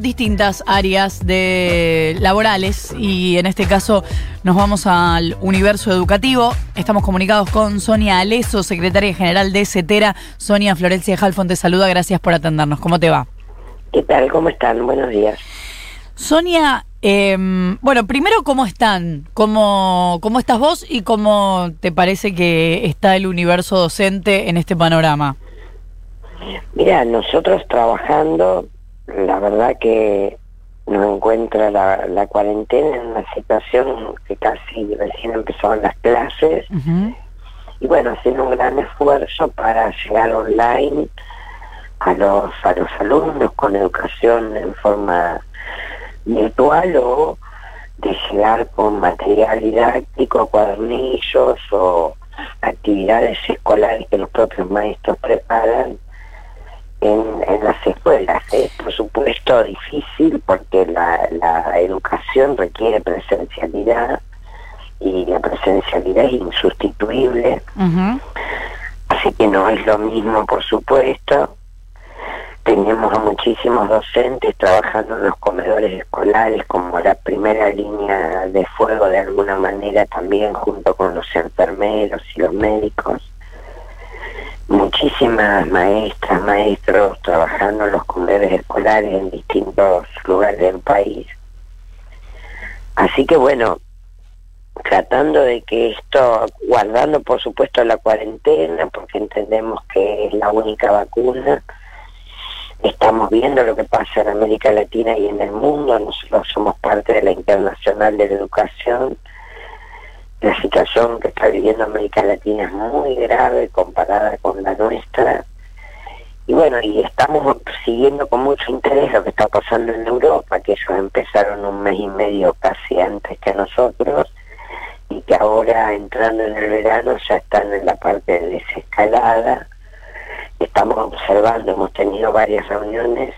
distintas áreas de laborales y en este caso nos vamos al universo educativo. Estamos comunicados con Sonia Aleso, secretaria general de CETERA. Sonia Florencia Halfon te saluda, gracias por atendernos. ¿Cómo te va? ¿Qué tal? ¿Cómo están? Buenos días. Sonia, em, bueno, primero, ¿cómo están? ¿Cómo, ¿Cómo estás vos y cómo te parece que está el universo docente en este panorama? Mira, nosotros trabajando la verdad que nos encuentra la, cuarentena en una situación que casi recién empezaron las clases. Y bueno, haciendo un gran esfuerzo para llegar online a los, a los alumnos con educación en forma virtual o de llegar con material didáctico, cuadernillos o actividades escolares que los propios maestros preparan en, las escuelas. Es por supuesto difícil porque la, la educación requiere presencialidad y la presencialidad es insustituible. Así que no es lo mismo, por supuesto. Tenemos a muchísimos docentes trabajando en los comedores escolares como la primera línea de fuego de alguna manera también junto con los enfermeros y los médicos muchísimas maestras, maestros trabajando en los comedores escolares en distintos lugares del país. Así que bueno, tratando de que esto, guardando por supuesto la cuarentena, porque entendemos que es la única vacuna, estamos viendo lo que pasa en América Latina y en el mundo, nosotros somos parte de la Internacional de la Educación, la situación que está viviendo América Latina es muy grave comparada con la nuestra. Y bueno, y estamos siguiendo con mucho interés lo que está pasando en Europa, que ellos empezaron un mes y medio casi antes que nosotros, y que ahora entrando en el verano ya están en la parte de desescalada. Estamos observando, hemos tenido varias reuniones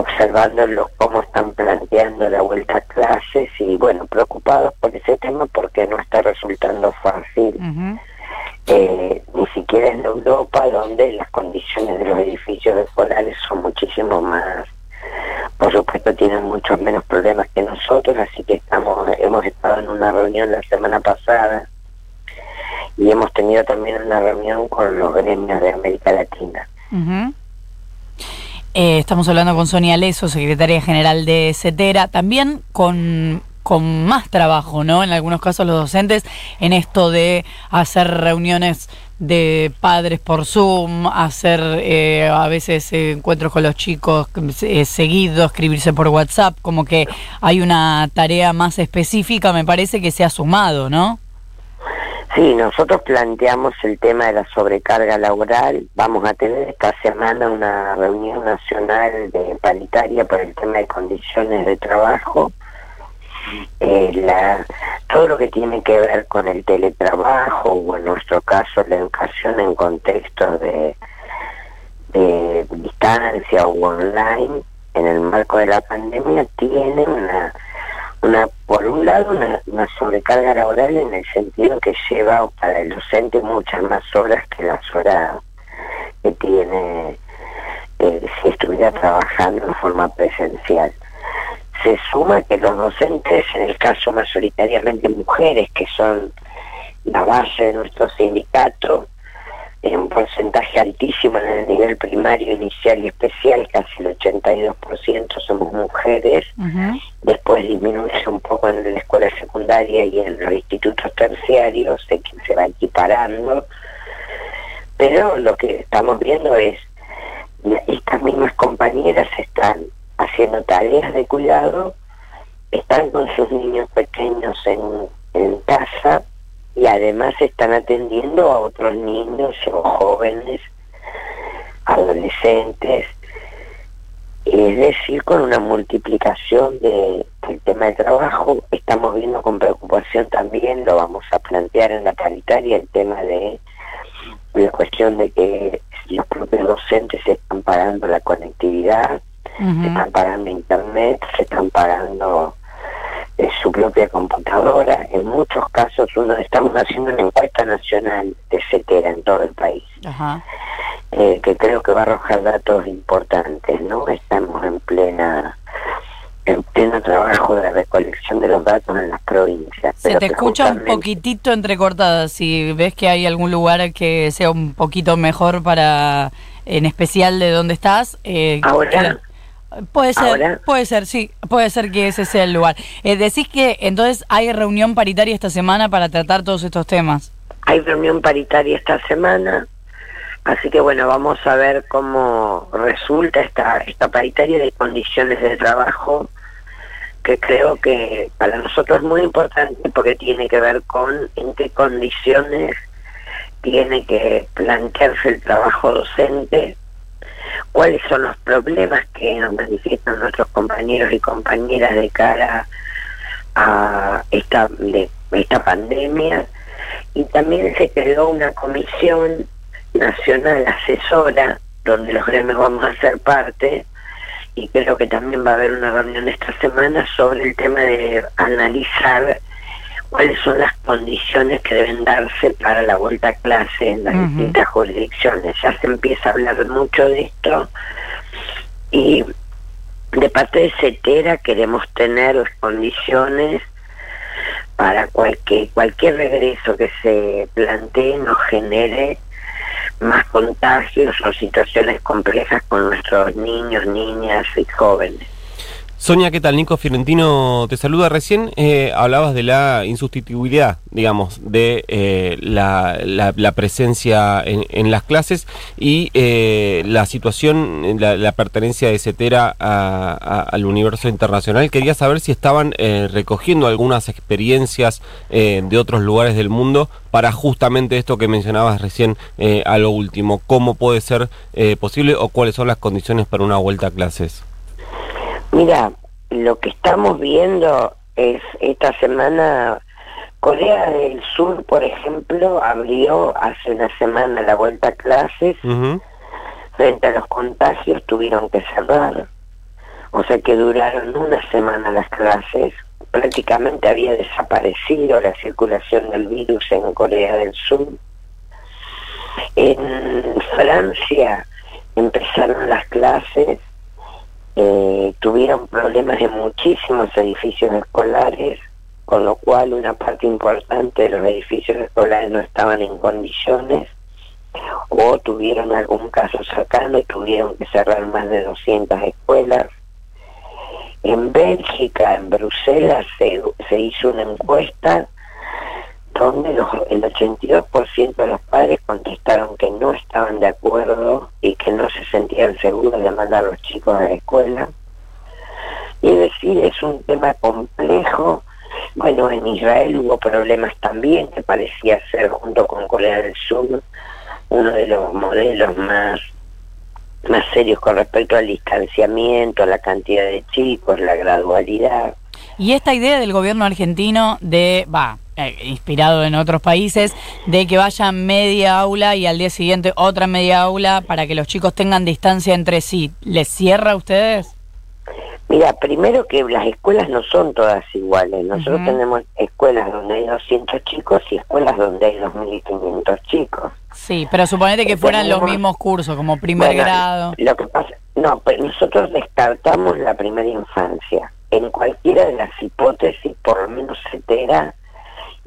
observando cómo están planteando la vuelta a clases y bueno, preocupados por ese tema porque no está resultando fácil. Eh, ni siquiera en Europa, donde las condiciones de los edificios escolares son muchísimo más, por supuesto tienen muchos menos problemas que nosotros, así que estamos hemos estado en una reunión la semana pasada y hemos tenido también una reunión con los gremios de América Latina. Eh, estamos hablando con Sonia Leso, secretaria general de CETERA, también con, con más trabajo, ¿no? En algunos casos los docentes en esto de hacer reuniones de padres por Zoom, hacer eh, a veces encuentros con los chicos eh, seguidos, escribirse por WhatsApp, como que hay una tarea más específica, me parece que se ha sumado, ¿no? Sí, nosotros planteamos el tema de la sobrecarga laboral. Vamos a tener esta semana una reunión nacional de paritaria por el tema de condiciones de trabajo. Eh, la, todo lo que tiene que ver con el teletrabajo o en nuestro caso la educación en contextos de, de distancia o online en el marco de la pandemia tiene una una por un lado una, sobrecarga laboral en el sentido que lleva para el docente muchas más horas que las horas que tiene eh, si estuviera trabajando en forma presencial. Se suma que los docentes, en el caso mayoritariamente mujeres, que son la base de nuestro sindicato, en un porcentaje altísimo en el nivel primario, inicial y especial, casi el 82% somos mujeres, después disminuye un poco en la escuela secundaria y en los institutos terciarios, que se va equiparando, pero lo que estamos viendo es, estas mismas compañeras están haciendo tareas de cuidado, están con sus niños pequeños en, en casa, y además están atendiendo a otros niños o jóvenes, adolescentes, es decir, con una multiplicación de, del tema de trabajo, estamos viendo con preocupación también, lo vamos a plantear en la paritaria, el tema de la cuestión de que los propios docentes se están pagando la conectividad, se están pagando internet, se están pagando su propia computadora. En muchos casos uno estamos haciendo una encuesta nacional de CETERA en todo el país. eh, que creo que va a arrojar datos importantes, ¿no? Estamos en plena en pleno trabajo de recolección de los datos en las provincias. Se te escucha un poquitito entrecortada, si ves que hay algún lugar que sea un poquito mejor para, en especial de dónde estás. Eh, Ahora. Puede ser, puede ser, sí, puede ser que ese sea el lugar. Eh, decís que entonces hay reunión paritaria esta semana para tratar todos estos temas. Hay reunión paritaria esta semana, así que bueno, vamos a ver cómo resulta esta, esta paritaria de condiciones de trabajo, que creo que para nosotros es muy importante porque tiene que ver con en qué condiciones tiene que plantearse el trabajo docente cuáles son los problemas que nos manifiestan nuestros compañeros y compañeras de cara a esta, esta pandemia. Y también se creó una comisión nacional asesora donde los gremios vamos a ser parte y creo que también va a haber una reunión esta semana sobre el tema de analizar cuáles son las condiciones que deben darse para la vuelta a clase en las distintas jurisdicciones. Ya se empieza a hablar mucho de esto y de parte de CETERA queremos tener las condiciones para cualquier, cualquier regreso que se plantee no genere más contagios o situaciones complejas con nuestros niños, niñas y jóvenes. Sonia, ¿qué tal? Nico Fiorentino te saluda. Recién eh, hablabas de la insustituibilidad, digamos, de eh, la, la, presencia en, las clases y eh, la situación, la, pertenencia de CETERA al universo internacional. Quería saber si estaban recogiendo algunas experiencias de otros lugares del mundo para justamente esto que mencionabas recién a lo último. ¿Cómo puede ser posible o cuáles son las condiciones para una vuelta a clases? Mira, lo que estamos viendo es esta semana Corea del Sur, por ejemplo, abrió hace una semana la vuelta a clases. Frente a los contagios tuvieron que cerrar. O sea que duraron una semana las clases. Prácticamente había desaparecido la circulación del virus en Corea del Sur. En Francia empezaron las clases eh, tuvieron problemas en muchísimos edificios escolares, con lo cual una parte importante de los edificios escolares no estaban en condiciones o tuvieron algún caso cercano y tuvieron que cerrar más de 200 escuelas. En Bélgica, en Bruselas, se, se hizo una encuesta donde el 82% de los padres contestaron que no estaban de acuerdo y que no se sentían seguros de mandar a los chicos a la escuela. Y decir, es un tema complejo. Bueno, en Israel hubo problemas también, que parecía ser, junto con Corea del Sur, uno de los modelos más más serios con respecto al distanciamiento, la cantidad de chicos, la gradualidad. Y esta idea del gobierno argentino de, va, eh, inspirado en otros países, de que vaya media aula y al día siguiente otra media aula para que los chicos tengan distancia entre sí. ¿Les cierra a ustedes? Mira, primero que las escuelas no son todas iguales. Nosotros tenemos escuelas donde hay 200 chicos y escuelas donde hay 2.500 chicos. Sí, pero suponete que fueran los mismos cursos, como primer grado. Lo que pasa, no, pero nosotros descartamos la primera infancia. En cualquiera de las hipótesis, por lo menos se entera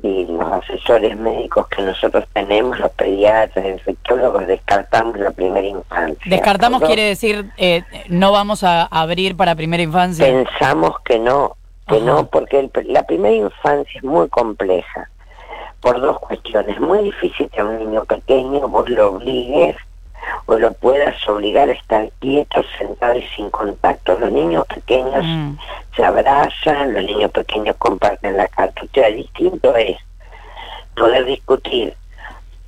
y los asesores médicos que nosotros tenemos, los pediatras, infectólogos, descartamos la primera infancia. Descartamos quiere decir, eh, no vamos a abrir para primera infancia. Pensamos que no, que no, porque la primera infancia es muy compleja por dos cuestiones. Muy difícil que a un niño pequeño vos lo obligues o lo puedas obligar a estar quieto, sentado y sin contacto. Los niños pequeños mm. se abrazan, los niños pequeños comparten la cartuchera. Distinto es poder discutir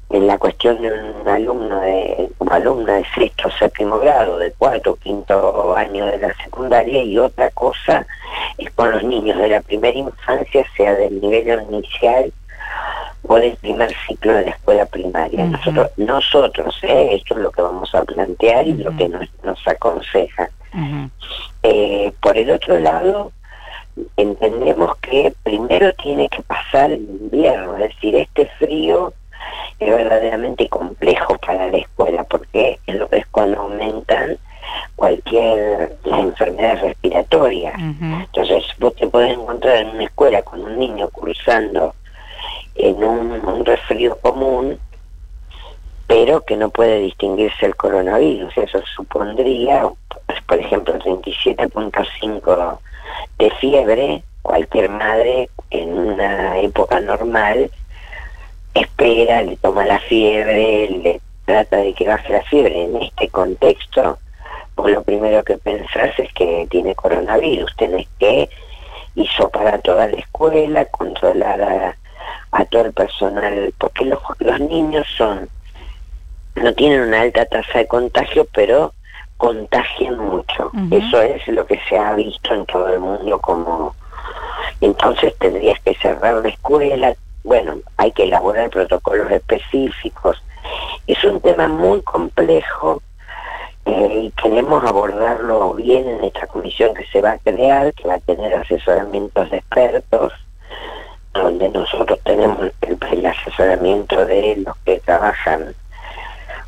en la cuestión de un alumno de un alumna de sexto o séptimo grado, de cuarto o quinto año de la secundaria y otra cosa es con los niños de la primera infancia, sea del nivel inicial o del primer ciclo de la escuela primaria. Nosotros, nosotros ¿eh? esto es lo que vamos a plantear y lo que nos, nos aconseja. Eh, por el otro lado, entendemos que primero tiene que pasar el invierno, es decir, este frío es verdaderamente complejo para la escuela porque es lo que es cuando aumentan cualquier las enfermedades respiratorias. Entonces vos te podés encontrar en una escuela con un niño cursando en un, resfrío común, pero que no puede distinguirse el coronavirus. Eso supondría, por ejemplo, 37.5 de fiebre, cualquier madre en una época normal espera, le toma la fiebre, le trata de que baje la fiebre. En este contexto, pues lo primero que pensás es que tiene coronavirus, tenés que para toda la escuela, controlar a, a todo el personal, porque los, los niños son, no tienen una alta tasa de contagio, pero contagian mucho. Eso es lo que se ha visto en todo el mundo como... Entonces tendrías que cerrar la escuela, bueno, hay que elaborar protocolos específicos. Es un tema muy complejo eh, y queremos abordarlo bien en esta comisión que se va a crear, que va a tener asesoramientos de expertos, donde nosotros tenemos el, asesoramiento de los que trabajan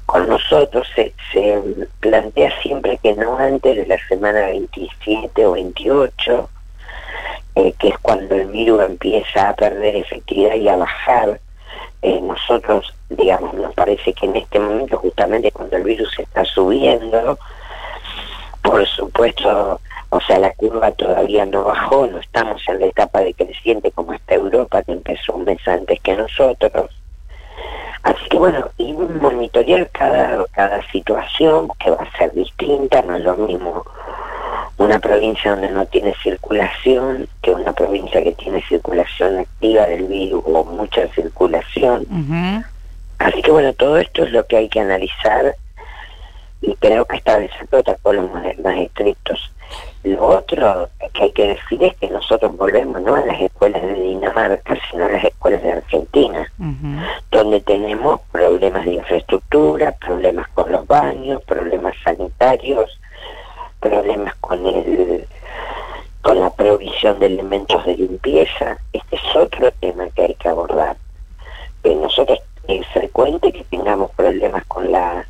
con nosotros se, se, plantea siempre que no antes de la semana 27 o 28, eh, que es cuando el virus empieza a perder efectividad y a bajar. Eh, nosotros, digamos, nos parece que en este momento, justamente cuando el virus está subiendo, por supuesto, o sea, la curva todavía no bajó, no estamos en la etapa decreciente como está Europa, que empezó un mes antes que nosotros Así que bueno, y monitorear cada, cada situación que va a ser distinta, no es lo mismo una provincia donde no tiene circulación que una provincia que tiene circulación activa del virus o mucha circulación. Así que bueno, todo esto es lo que hay que analizar y creo que establecer protocolos más, más estrictos. Lo otro que hay que decir es que nosotros volvemos no a las escuelas de Dinamarca, sino a las escuelas de Argentina, donde tenemos problemas de infraestructura, problemas con los baños, problemas sanitarios, problemas con el con la provisión de elementos de limpieza. Este es otro tema que hay que abordar. Que nosotros es frecuente que tengamos problemas con la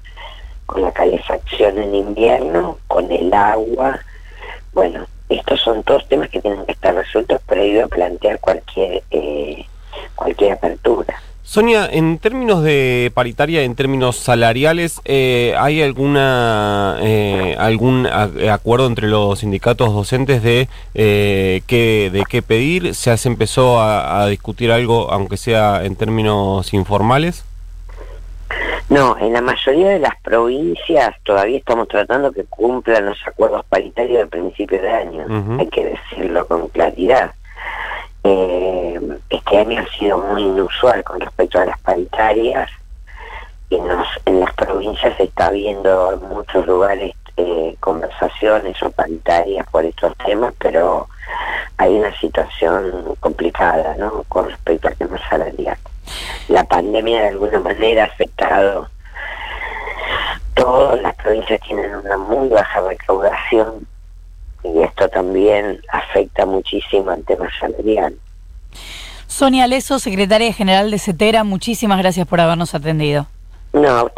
con la calefacción en invierno, con el agua, bueno, estos son todos temas que tienen que estar resueltos previo a plantear cualquier, eh, cualquier apertura. Sonia, en términos de paritaria, en términos salariales, eh, ¿hay alguna eh, algún acuerdo entre los sindicatos docentes de qué de qué pedir? ¿Se se empezó a discutir algo, aunque sea en términos informales? No, en la mayoría de las provincias todavía estamos tratando que cumplan los acuerdos paritarios del principio de año, hay que decirlo con claridad. Eh, este año ha sido muy inusual con respecto a las paritarias y en las provincias se está viendo en muchos lugares eh, conversaciones o paritarias por estos temas, pero hay una situación complicada ¿no? con respecto al tema salarial la pandemia de alguna manera ha afectado. Todas las provincias tienen una muy baja recaudación y esto también afecta muchísimo al tema salarial. Sonia Leso, secretaria general de CETERA, muchísimas gracias por habernos atendido. No,